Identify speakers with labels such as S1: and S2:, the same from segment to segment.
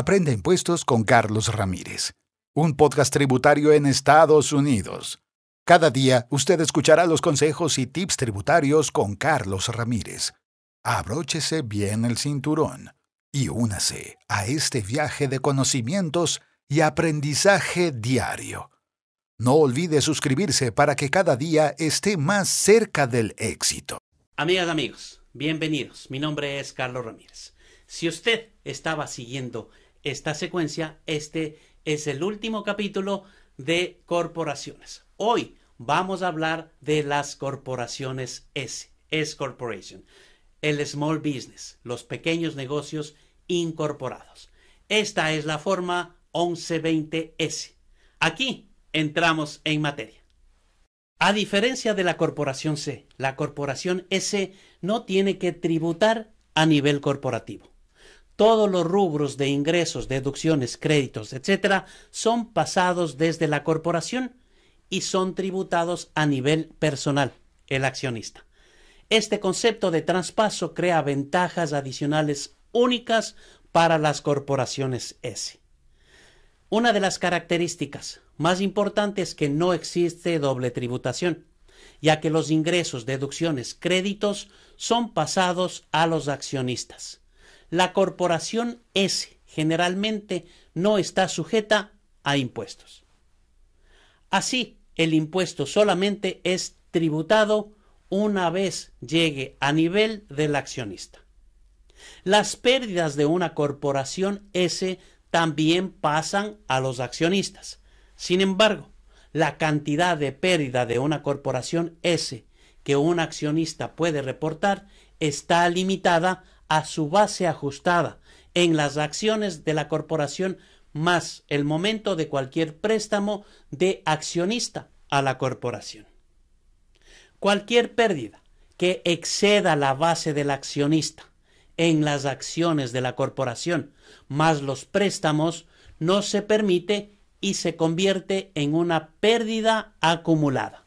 S1: Aprende impuestos con Carlos Ramírez, un podcast tributario en Estados Unidos. Cada día usted escuchará los consejos y tips tributarios con Carlos Ramírez. Abróchese bien el cinturón y únase a este viaje de conocimientos y aprendizaje diario. No olvide suscribirse para que cada día esté más cerca del éxito.
S2: Amigas, amigos, bienvenidos. Mi nombre es Carlos Ramírez. Si usted estaba siguiendo esta secuencia, este es el último capítulo de corporaciones. Hoy vamos a hablar de las corporaciones S, S Corporation, el Small Business, los pequeños negocios incorporados. Esta es la forma 1120S. Aquí entramos en materia. A diferencia de la corporación C, la corporación S no tiene que tributar a nivel corporativo. Todos los rubros de ingresos, deducciones, créditos, etc., son pasados desde la corporación y son tributados a nivel personal, el accionista. Este concepto de traspaso crea ventajas adicionales únicas para las corporaciones S. Una de las características más importantes es que no existe doble tributación, ya que los ingresos, deducciones, créditos son pasados a los accionistas. La corporación S generalmente no está sujeta a impuestos. Así, el impuesto solamente es tributado una vez llegue a nivel del accionista. Las pérdidas de una corporación S también pasan a los accionistas. Sin embargo, la cantidad de pérdida de una corporación S que un accionista puede reportar está limitada a su base ajustada en las acciones de la corporación más el momento de cualquier préstamo de accionista a la corporación. Cualquier pérdida que exceda la base del accionista en las acciones de la corporación más los préstamos no se permite y se convierte en una pérdida acumulada.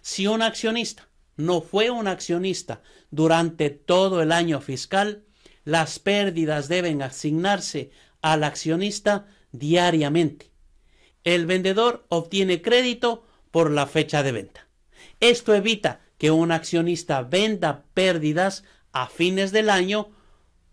S2: Si un accionista no fue un accionista durante todo el año fiscal, las pérdidas deben asignarse al accionista diariamente. El vendedor obtiene crédito por la fecha de venta. Esto evita que un accionista venda pérdidas a fines del año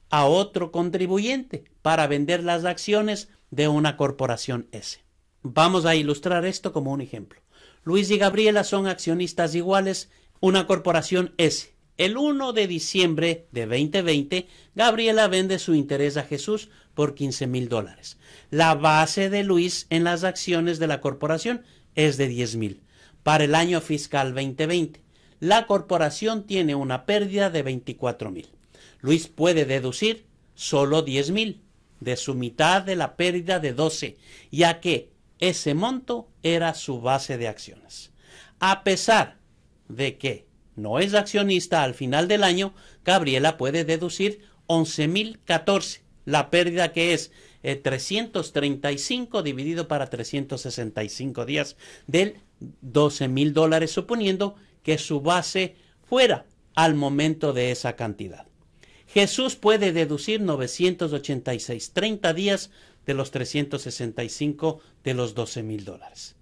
S2: a otro contribuyente para vender las acciones de una corporación S. Vamos a ilustrar esto como un ejemplo. Luis y Gabriela son accionistas iguales, una corporación S. El 1 de diciembre de 2020, Gabriela vende su interés a Jesús por 15 mil dólares. La base de Luis en las acciones de la corporación es de 10 mil. Para el año fiscal 2020, la corporación tiene una pérdida de 24 mil. Luis puede deducir solo 10 mil de su mitad de la pérdida de 12, ya que ese monto era su base de acciones. A pesar de que no es accionista al final del año, Gabriela puede deducir 11.014, la pérdida que es 335 eh, dividido para 365 días del 12 mil dólares, suponiendo que su base fuera al momento de esa cantidad. Jesús puede deducir 986, 30 días de los 365 de los 12 mil dólares.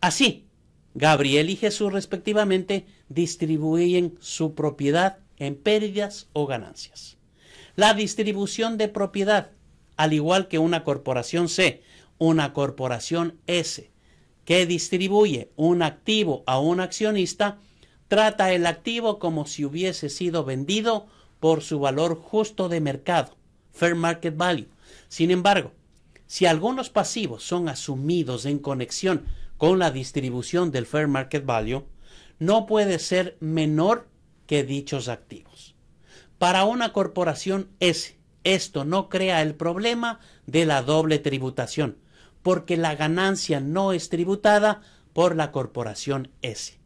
S2: Así, Gabriel y Jesús respectivamente distribuyen su propiedad en pérdidas o ganancias. La distribución de propiedad, al igual que una corporación C, una corporación S, que distribuye un activo a un accionista, trata el activo como si hubiese sido vendido por su valor justo de mercado, fair market value. Sin embargo, si algunos pasivos son asumidos en conexión con la distribución del fair market value, no puede ser menor que dichos activos. Para una corporación S, esto no crea el problema de la doble tributación, porque la ganancia no es tributada por la corporación S.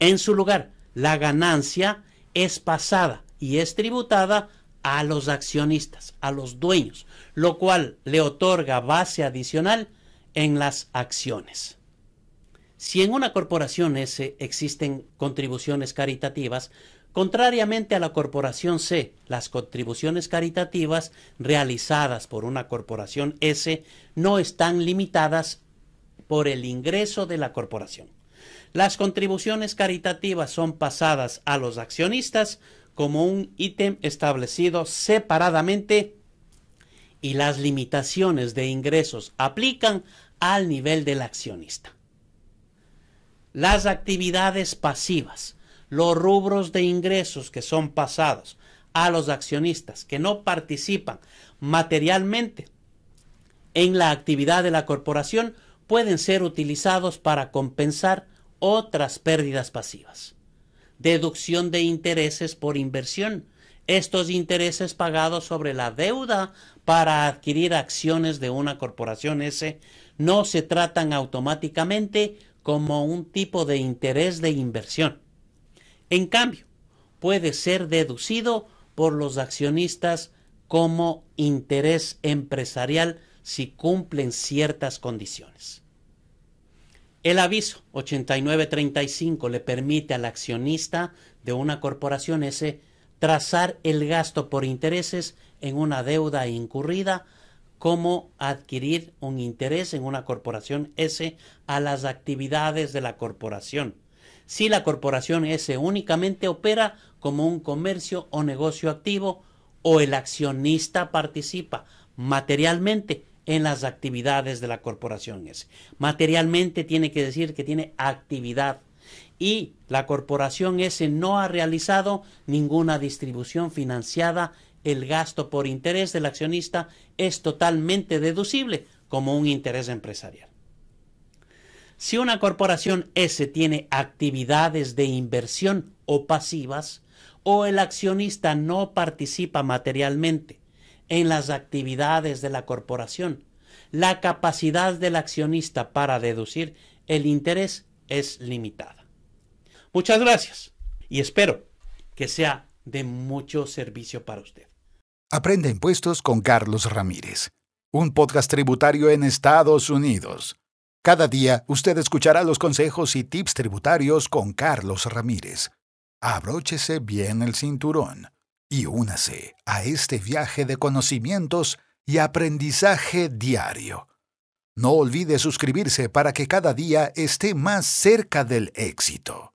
S2: En su lugar, la ganancia es pasada y es tributada a los accionistas, a los dueños, lo cual le otorga base adicional en las acciones. Si en una corporación S existen contribuciones caritativas, Contrariamente a la Corporación C, las contribuciones caritativas realizadas por una Corporación S no están limitadas por el ingreso de la corporación. Las contribuciones caritativas son pasadas a los accionistas como un ítem establecido separadamente y las limitaciones de ingresos aplican al nivel del accionista. Las actividades pasivas, los rubros de ingresos que son pasados a los accionistas que no participan materialmente en la actividad de la corporación pueden ser utilizados para compensar otras pérdidas pasivas. Deducción de intereses por inversión. Estos intereses pagados sobre la deuda para adquirir acciones de una corporación S no se tratan automáticamente como un tipo de interés de inversión. En cambio, puede ser deducido por los accionistas como interés empresarial si cumplen ciertas condiciones. El aviso 8935 le permite al accionista de una corporación S trazar el gasto por intereses en una deuda incurrida como adquirir un interés en una corporación S a las actividades de la corporación. Si la corporación S únicamente opera como un comercio o negocio activo o el accionista participa materialmente en las actividades de la corporación S. Materialmente tiene que decir que tiene actividad y la corporación S no ha realizado ninguna distribución financiada, el gasto por interés del accionista es totalmente deducible como un interés empresarial. Si una corporación S tiene actividades de inversión o pasivas, o el accionista no participa materialmente en las actividades de la corporación. La capacidad del accionista para deducir el interés es limitada. Muchas gracias y espero que sea de mucho servicio para usted.
S1: Aprende impuestos con Carlos Ramírez, un podcast tributario en Estados Unidos. Cada día usted escuchará los consejos y tips tributarios con Carlos Ramírez. Abróchese bien el cinturón y únase a este viaje de conocimientos y aprendizaje diario. No olvide suscribirse para que cada día esté más cerca del éxito.